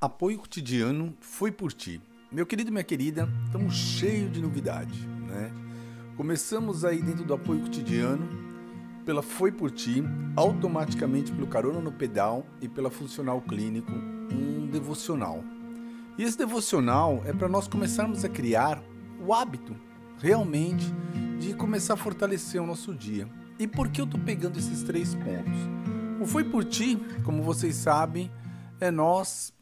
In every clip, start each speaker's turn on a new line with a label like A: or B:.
A: Apoio cotidiano foi por ti. Meu querido e minha querida, estamos cheios de novidade, né? Começamos aí dentro do apoio cotidiano pela Foi por Ti, automaticamente pelo Carona no Pedal e pela Funcional Clínico, um devocional. E esse devocional é para nós começarmos a criar o hábito realmente de começar a fortalecer o nosso dia. E por que eu estou pegando esses três pontos? O Foi por Ti, como vocês sabem, é nós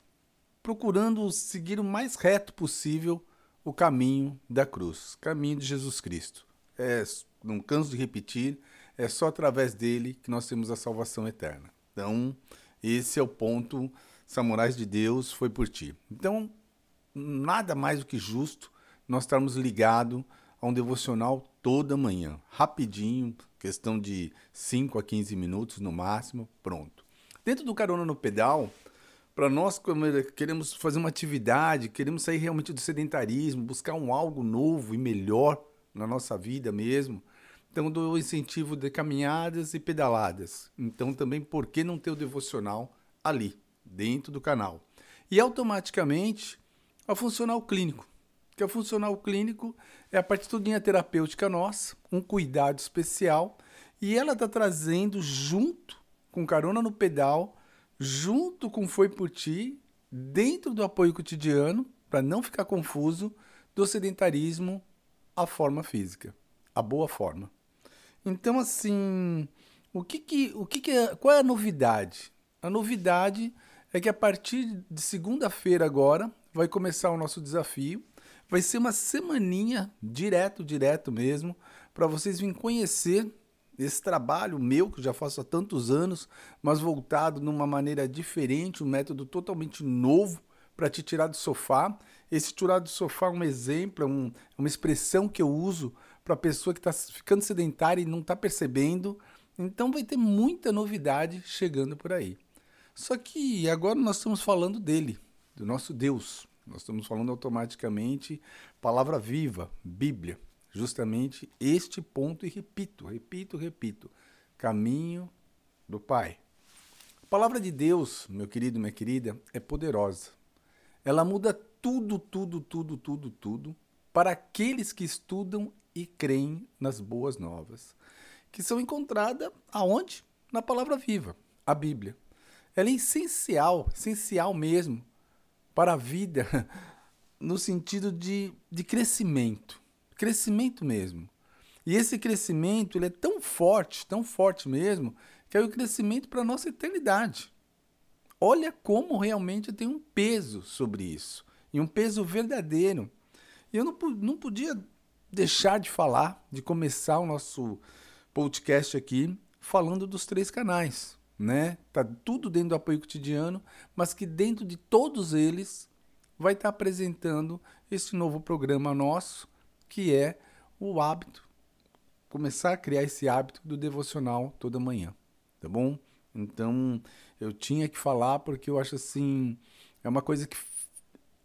A: procurando seguir o mais reto possível o caminho da cruz, caminho de Jesus Cristo. É, não canso de repetir, é só através dele que nós temos a salvação eterna. Então, esse é o ponto, Samurais de Deus foi por ti. Então, nada mais do que justo nós estarmos ligados a um devocional toda manhã, rapidinho, questão de 5 a 15 minutos no máximo, pronto. Dentro do Carona no Pedal, para nós queremos fazer uma atividade, queremos sair realmente do sedentarismo, buscar um algo novo e melhor na nossa vida mesmo. Então, do incentivo de caminhadas e pedaladas. Então, também, por que não ter o devocional ali, dentro do canal? E automaticamente, a funcional clínico. Que a funcional clínico é a partitudinha terapêutica nossa, um cuidado especial, e ela está trazendo junto com carona no pedal junto com Foi por Ti, dentro do apoio cotidiano, para não ficar confuso, do sedentarismo à forma física, a boa forma. Então, assim, o que que, o que, que é, qual é a novidade? A novidade é que a partir de segunda-feira agora vai começar o nosso desafio. Vai ser uma semaninha direto, direto mesmo, para vocês virem conhecer esse trabalho meu, que já faço há tantos anos, mas voltado numa maneira diferente, um método totalmente novo para te tirar do sofá. Esse tirar do sofá é um exemplo, é um, é uma expressão que eu uso para a pessoa que está ficando sedentária e não está percebendo. Então vai ter muita novidade chegando por aí. Só que agora nós estamos falando dele, do nosso Deus. Nós estamos falando automaticamente palavra viva, Bíblia justamente este ponto e repito, repito, repito: caminho do Pai. A palavra de Deus, meu querido, minha querida, é poderosa. Ela muda tudo, tudo, tudo, tudo, tudo para aqueles que estudam e creem nas boas novas, que são encontradas aonde? Na palavra viva, a Bíblia. Ela é essencial, essencial mesmo para a vida no sentido de, de crescimento crescimento mesmo. E esse crescimento ele é tão forte, tão forte mesmo, que é o crescimento para a nossa eternidade. Olha como realmente tem um peso sobre isso, e um peso verdadeiro. E eu não, não podia deixar de falar, de começar o nosso podcast aqui falando dos três canais, né? Tá tudo dentro do apoio cotidiano, mas que dentro de todos eles vai estar apresentando esse novo programa nosso, que é o hábito, começar a criar esse hábito do devocional toda manhã, tá bom? Então, eu tinha que falar porque eu acho assim, é uma coisa que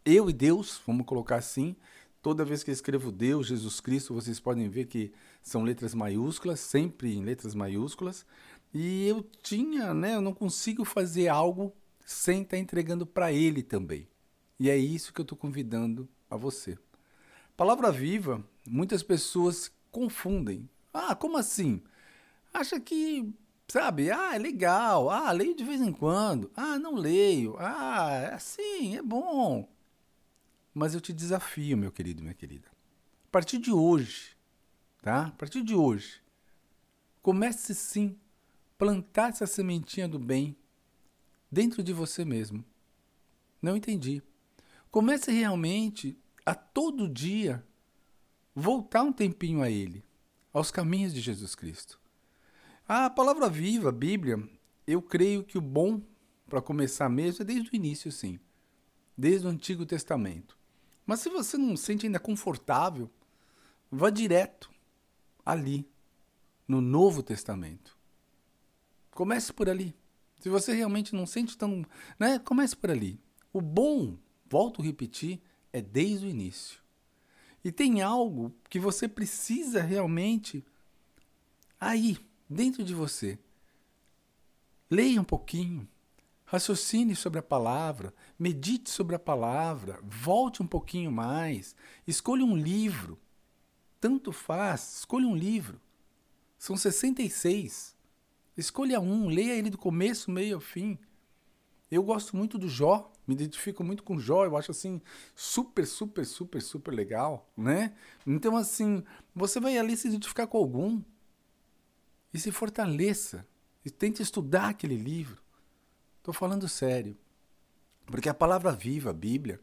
A: eu e Deus, vamos colocar assim, toda vez que eu escrevo Deus, Jesus Cristo, vocês podem ver que são letras maiúsculas, sempre em letras maiúsculas, e eu tinha, né, eu não consigo fazer algo sem estar entregando para ele também. E é isso que eu estou convidando a você. Palavra viva, muitas pessoas confundem. Ah, como assim? Acha que, sabe, ah, é legal, ah, leio de vez em quando, ah, não leio, ah, é assim, é bom. Mas eu te desafio, meu querido, minha querida. A partir de hoje, tá? A partir de hoje, comece sim plantar essa sementinha do bem dentro de você mesmo. Não entendi. Comece realmente a todo dia voltar um tempinho a Ele, aos caminhos de Jesus Cristo. A palavra viva, a Bíblia, eu creio que o bom para começar mesmo é desde o início, sim, desde o Antigo Testamento. Mas se você não se sente ainda confortável, vá direto ali, no Novo Testamento. Comece por ali. Se você realmente não sente tão. Né, comece por ali. O bom, volto a repetir, é desde o início. E tem algo que você precisa realmente aí, dentro de você. Leia um pouquinho, Raciocine sobre a palavra, medite sobre a palavra, volte um pouquinho mais, escolha um livro. Tanto faz, escolha um livro. São 66. Escolha um, leia ele do começo, meio ao fim. Eu gosto muito do Jó, me identifico muito com o Jó, eu acho assim super, super, super, super legal, né? Então assim, você vai ali se identificar com algum e se fortaleça e tente estudar aquele livro. Estou falando sério. Porque a palavra viva, a Bíblia,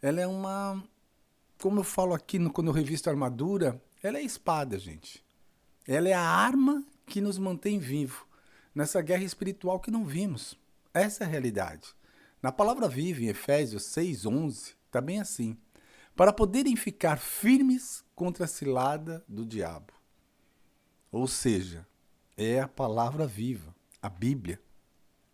A: ela é uma. Como eu falo aqui no, quando eu revisto a armadura, ela é a espada, gente. Ela é a arma que nos mantém vivo nessa guerra espiritual que não vimos. Essa é a realidade. Na palavra viva, em Efésios 6,11, está bem assim. Para poderem ficar firmes contra a cilada do diabo. Ou seja, é a palavra viva, a Bíblia.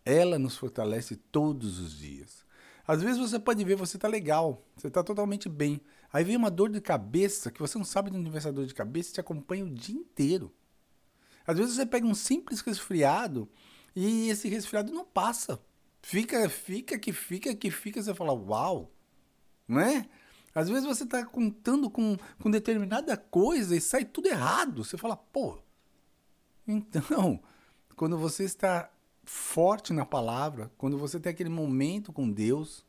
A: Ela nos fortalece todos os dias. Às vezes você pode ver, você está legal, você está totalmente bem. Aí vem uma dor de cabeça que você não sabe de onde vem essa dor de cabeça e te acompanha o dia inteiro. Às vezes você pega um simples resfriado e esse resfriado não passa. Fica, fica, que fica, que fica, você fala, uau, não é? Às vezes você está contando com, com determinada coisa e sai tudo errado. Você fala, pô. Então, quando você está forte na palavra, quando você tem aquele momento com Deus,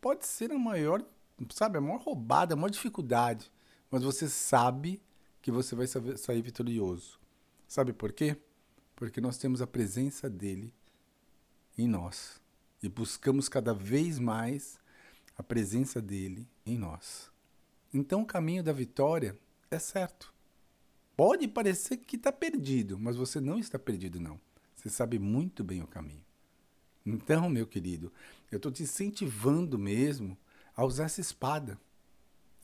A: pode ser a maior, sabe, a maior roubada, a maior dificuldade, mas você sabe que você vai sair vitorioso. Sabe por quê? Porque nós temos a presença dele em nós e buscamos cada vez mais a presença dele em nós. Então o caminho da vitória é certo. Pode parecer que está perdido, mas você não está perdido, não. Você sabe muito bem o caminho. Então, meu querido, eu estou te incentivando mesmo a usar essa espada.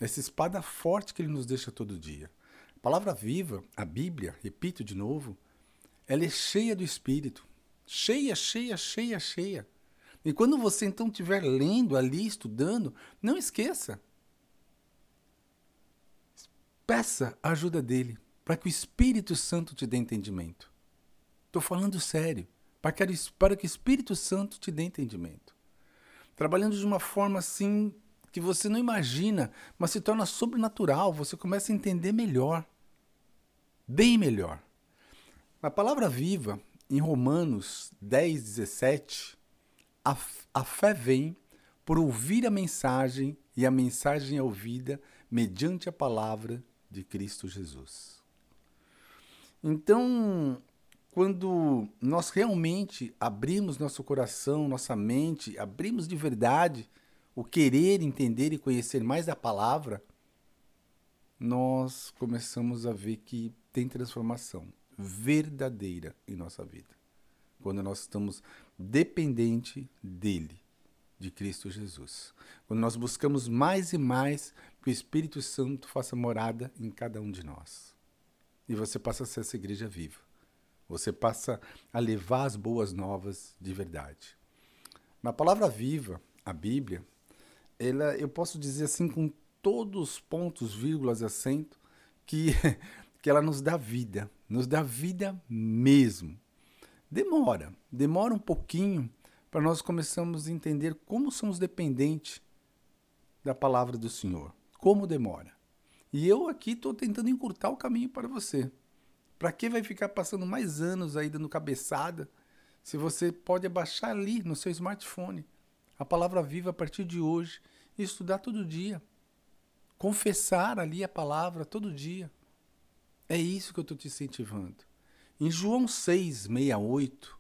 A: Essa espada forte que ele nos deixa todo dia. A palavra viva, a Bíblia, repito de novo, ela é cheia do Espírito. Cheia, cheia, cheia, cheia. E quando você então estiver lendo ali, estudando, não esqueça. Peça a ajuda dele, para que o Espírito Santo te dê entendimento. Estou falando sério. Para que, o Espírito Santo te dê entendimento. Trabalhando de uma forma assim que você não imagina, mas se torna sobrenatural. Você começa a entender melhor. Bem melhor. Na palavra viva, em Romanos 10, 17, a, a fé vem por ouvir a mensagem e a mensagem é ouvida mediante a palavra de Cristo Jesus. Então, quando nós realmente abrimos nosso coração, nossa mente, abrimos de verdade o querer entender e conhecer mais da palavra, nós começamos a ver que tem transformação verdadeira em nossa vida. Quando nós estamos dependente dele, de Cristo Jesus. Quando nós buscamos mais e mais que o Espírito Santo faça morada em cada um de nós. E você passa a ser essa igreja viva você passa a levar as boas novas de verdade. Na palavra viva, a Bíblia, ela, eu posso dizer assim com todos os pontos, vírgulas e acento, que, que ela nos dá vida, nos dá vida mesmo. Demora, demora um pouquinho para nós começarmos a entender como somos dependentes da palavra do Senhor. Como demora. E eu aqui estou tentando encurtar o caminho para você. Para que vai ficar passando mais anos aí dando cabeçada se você pode abaixar ali no seu smartphone a palavra viva a partir de hoje e estudar todo dia? Confessar ali a palavra todo dia. É isso que eu estou te incentivando. Em João 6, 68,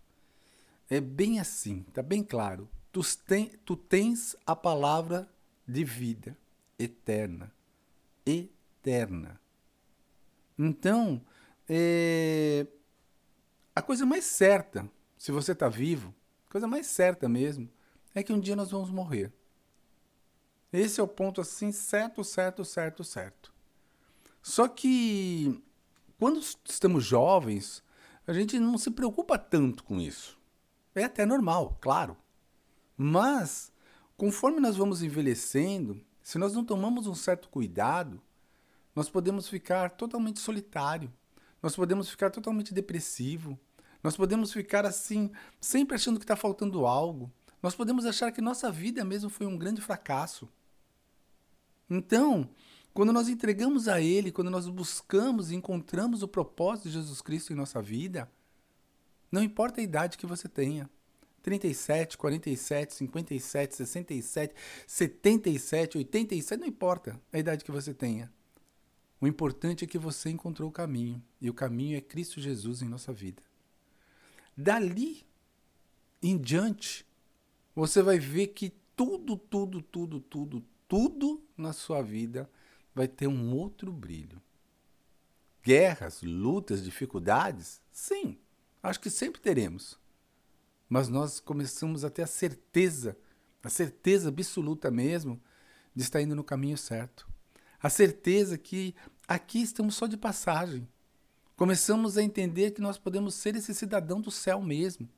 A: é bem assim, tá bem claro. Tu, tem, tu tens a palavra de vida eterna. Eterna. Então, é... A coisa mais certa, se você está vivo, a coisa mais certa mesmo, é que um dia nós vamos morrer. Esse é o ponto assim, certo, certo, certo, certo. Só que quando estamos jovens, a gente não se preocupa tanto com isso. É até normal, claro. Mas, conforme nós vamos envelhecendo, se nós não tomamos um certo cuidado, nós podemos ficar totalmente solitário nós podemos ficar totalmente depressivo, Nós podemos ficar assim, sempre achando que está faltando algo. Nós podemos achar que nossa vida mesmo foi um grande fracasso. Então, quando nós entregamos a Ele, quando nós buscamos e encontramos o propósito de Jesus Cristo em nossa vida, não importa a idade que você tenha. 37, 47, 57, 67, 77, 87, não importa a idade que você tenha. O importante é que você encontrou o caminho, e o caminho é Cristo Jesus em nossa vida. Dali em diante, você vai ver que tudo, tudo, tudo, tudo, tudo na sua vida vai ter um outro brilho. Guerras, lutas, dificuldades? Sim, acho que sempre teremos. Mas nós começamos a ter a certeza, a certeza absoluta mesmo, de estar indo no caminho certo. A certeza que aqui estamos só de passagem. Começamos a entender que nós podemos ser esse cidadão do céu mesmo.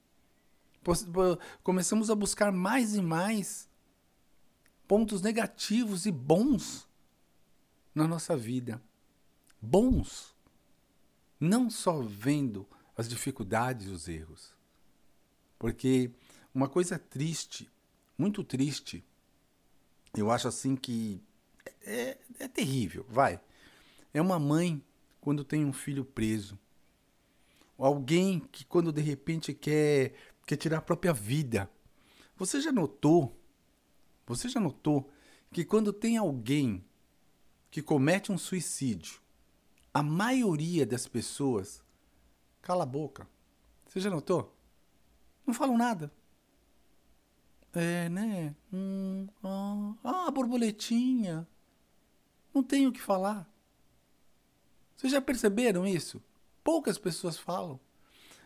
A: Começamos a buscar mais e mais pontos negativos e bons na nossa vida. Bons. Não só vendo as dificuldades e os erros. Porque uma coisa triste, muito triste, eu acho assim que é, é terrível, vai. É uma mãe quando tem um filho preso. Alguém que quando de repente quer, quer tirar a própria vida. Você já notou? Você já notou que quando tem alguém que comete um suicídio, a maioria das pessoas cala a boca. Você já notou? Não falam nada. É, né? Hum, ah, ah, borboletinha. Não tenho o que falar. Vocês já perceberam isso? Poucas pessoas falam.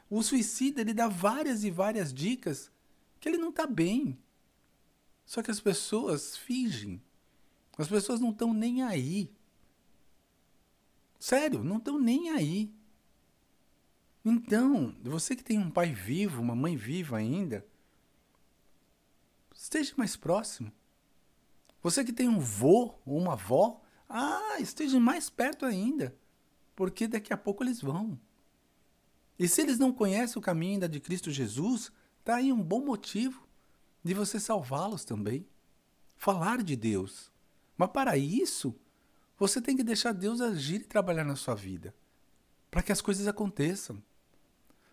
A: O suicida ele dá várias e várias dicas que ele não está bem. Só que as pessoas fingem as pessoas não estão nem aí. Sério, não estão nem aí. Então, você que tem um pai vivo, uma mãe viva ainda, esteja mais próximo. Você que tem um vô ou uma avó, ah, esteja mais perto ainda, porque daqui a pouco eles vão. E se eles não conhecem o caminho ainda de Cristo Jesus, está aí um bom motivo de você salvá-los também. Falar de Deus. Mas para isso, você tem que deixar Deus agir e trabalhar na sua vida, para que as coisas aconteçam.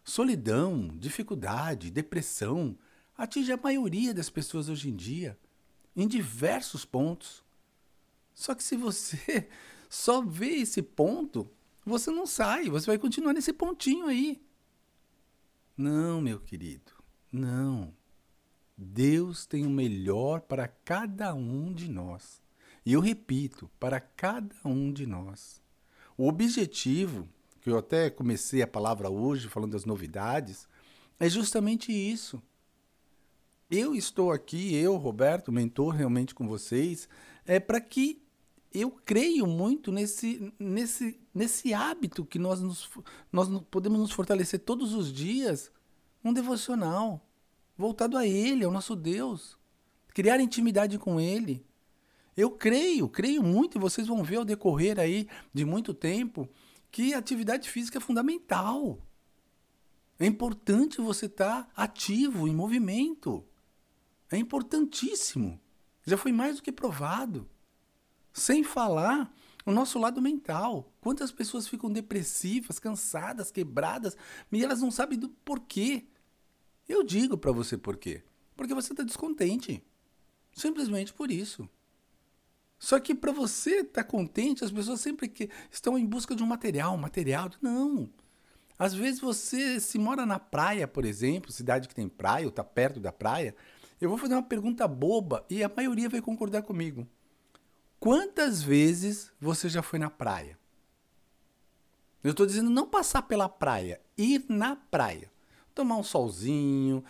A: Solidão, dificuldade, depressão atinge a maioria das pessoas hoje em dia, em diversos pontos. Só que se você só vê esse ponto, você não sai, você vai continuar nesse pontinho aí. Não, meu querido, não. Deus tem o melhor para cada um de nós. E eu repito, para cada um de nós. O objetivo, que eu até comecei a palavra hoje falando das novidades, é justamente isso. Eu estou aqui, eu, Roberto, mentor realmente com vocês, é para que eu creio muito nesse, nesse, nesse hábito que nós, nos, nós podemos nos fortalecer todos os dias, um devocional voltado a Ele, ao nosso Deus. Criar intimidade com Ele. Eu creio, creio muito, e vocês vão ver ao decorrer aí de muito tempo, que atividade física é fundamental. É importante você estar ativo, em movimento. É importantíssimo. Já foi mais do que provado. Sem falar o nosso lado mental. Quantas pessoas ficam depressivas, cansadas, quebradas, e elas não sabem do porquê. Eu digo para você por quê. Porque você está descontente. Simplesmente por isso. Só que para você estar tá contente, as pessoas sempre que estão em busca de um material, material. Não. Às vezes você se mora na praia, por exemplo, cidade que tem praia ou está perto da praia, eu vou fazer uma pergunta boba e a maioria vai concordar comigo. Quantas vezes você já foi na praia? Eu estou dizendo não passar pela praia, ir na praia. Tomar um solzinho,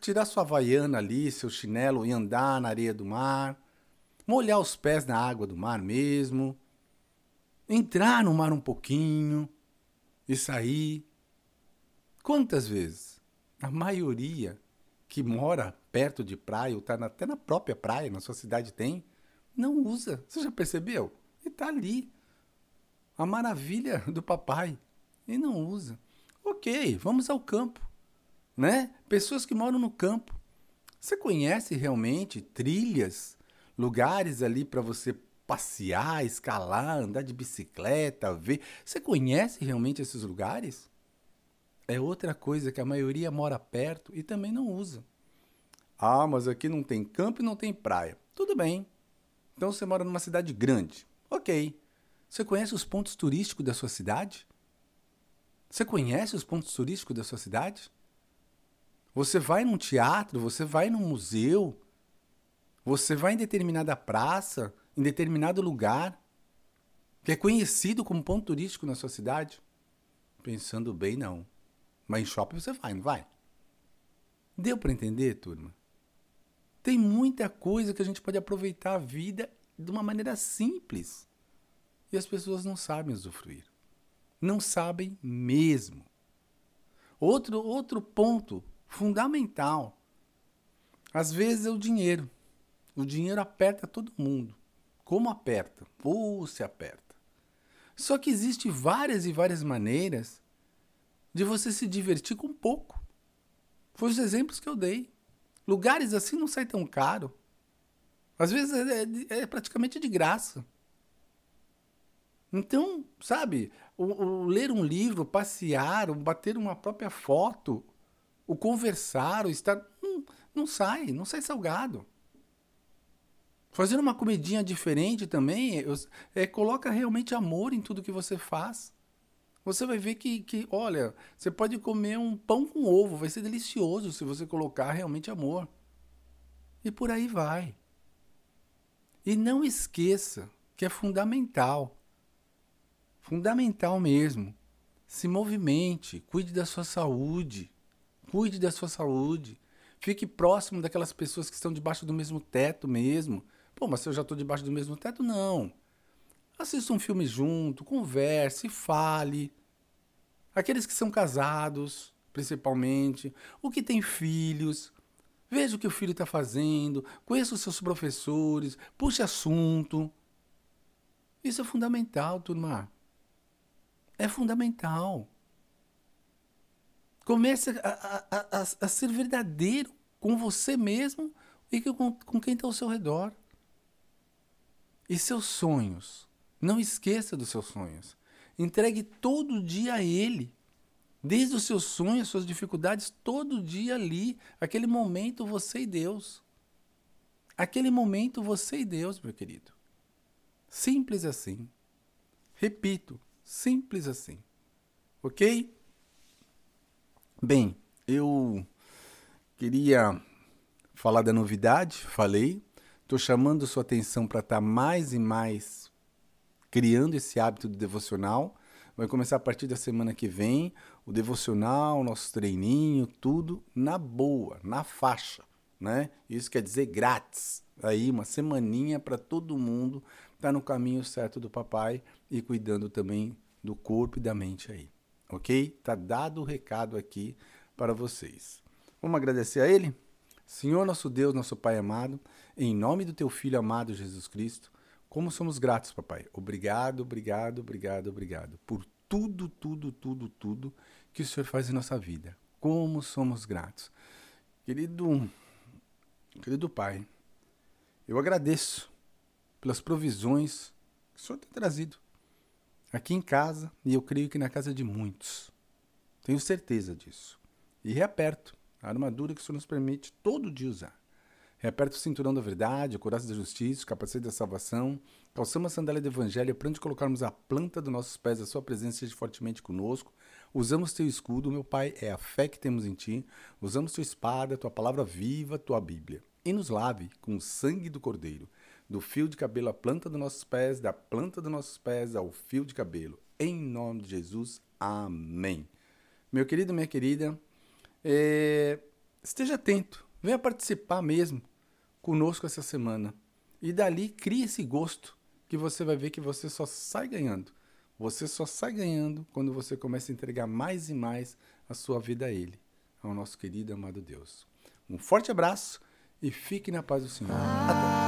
A: tirar sua vaiana ali, seu chinelo e andar na areia do mar molhar os pés na água do mar mesmo, entrar no mar um pouquinho e sair. Quantas vezes? A maioria que mora perto de praia, ou está até na própria praia, na sua cidade tem, não usa. Você já percebeu? E está ali. A maravilha do papai. E não usa. Ok, vamos ao campo, né? Pessoas que moram no campo. Você conhece realmente trilhas, lugares ali para você passear, escalar, andar de bicicleta, ver? Você conhece realmente esses lugares? É outra coisa que a maioria mora perto e também não usa. Ah, mas aqui não tem campo e não tem praia. Tudo bem. Então você mora numa cidade grande. Ok. Você conhece os pontos turísticos da sua cidade? Você conhece os pontos turísticos da sua cidade? Você vai num teatro, você vai num museu, você vai em determinada praça, em determinado lugar, que é conhecido como ponto turístico na sua cidade? Pensando bem, não. Mas em shopping você vai, não vai? Deu para entender, turma? Tem muita coisa que a gente pode aproveitar a vida de uma maneira simples. E as pessoas não sabem usufruir. Não sabem mesmo. Outro, outro ponto fundamental. Às vezes é o dinheiro. O dinheiro aperta todo mundo. Como aperta? Ou se aperta. Só que existe várias e várias maneiras de você se divertir com pouco. Foi os exemplos que eu dei. Lugares assim não sai tão caro. Às vezes é, é, é praticamente de graça. Então, sabe, o, o, ler um livro, passear, o bater uma própria foto, o conversar, o estar. Não, não sai, não sai salgado. Fazer uma comidinha diferente também é, coloca realmente amor em tudo que você faz. Você vai ver que, que, olha, você pode comer um pão com ovo, vai ser delicioso se você colocar realmente amor. E por aí vai. E não esqueça que é fundamental fundamental mesmo. Se movimente, cuide da sua saúde. Cuide da sua saúde. Fique próximo daquelas pessoas que estão debaixo do mesmo teto mesmo. Pô, mas eu já estou debaixo do mesmo teto, não. Assista um filme junto, converse, fale. Aqueles que são casados, principalmente, o que tem filhos, veja o que o filho está fazendo, conheça os seus professores, puxe assunto. Isso é fundamental, turma é fundamental. Comece a, a, a, a ser verdadeiro com você mesmo e com, com quem está ao seu redor. E seus sonhos. Não esqueça dos seus sonhos. Entregue todo dia a Ele. Desde os seus sonhos, suas dificuldades, todo dia ali. Aquele momento você e Deus. Aquele momento você e Deus, meu querido. Simples assim. Repito, Simples assim. Ok? Bem, eu queria falar da novidade, falei. Estou chamando sua atenção para estar tá mais e mais criando esse hábito de devocional. Vai começar a partir da semana que vem. O devocional, nosso treininho, tudo na boa, na faixa. Né? Isso quer dizer grátis. Aí, uma semaninha para todo mundo estar tá no caminho certo do papai e cuidando também do corpo e da mente aí. Ok? Tá dado o recado aqui para vocês. Vamos agradecer a Ele? Senhor nosso Deus, nosso Pai amado, em nome do Teu Filho amado Jesus Cristo, como somos gratos, papai. Obrigado, obrigado, obrigado, obrigado por tudo, tudo, tudo, tudo que o Senhor faz em nossa vida. Como somos gratos. Querido, querido Pai, eu agradeço pelas provisões que o Senhor tem trazido aqui em casa e eu creio que na casa de muitos. Tenho certeza disso. E reaperto a armadura que o Senhor nos permite todo dia usar. Reaperto o cinturão da verdade, a coraça da justiça, o capacete da salvação, calçamos a sandália do evangelho para onde colocarmos a planta dos nossos pés, a sua presença seja fortemente conosco. Usamos teu escudo, meu Pai, é a fé que temos em ti. Usamos tua espada, tua palavra viva, tua Bíblia. E nos lave com o sangue do Cordeiro do fio de cabelo à planta dos nossos pés, da planta dos nossos pés ao fio de cabelo. Em nome de Jesus, amém. Meu querido, minha querida, é... esteja atento, venha participar mesmo conosco essa semana. E dali crie esse gosto que você vai ver que você só sai ganhando. Você só sai ganhando quando você começa a entregar mais e mais a sua vida a Ele, ao nosso querido amado Deus. Um forte abraço e fique na paz do Senhor. Até.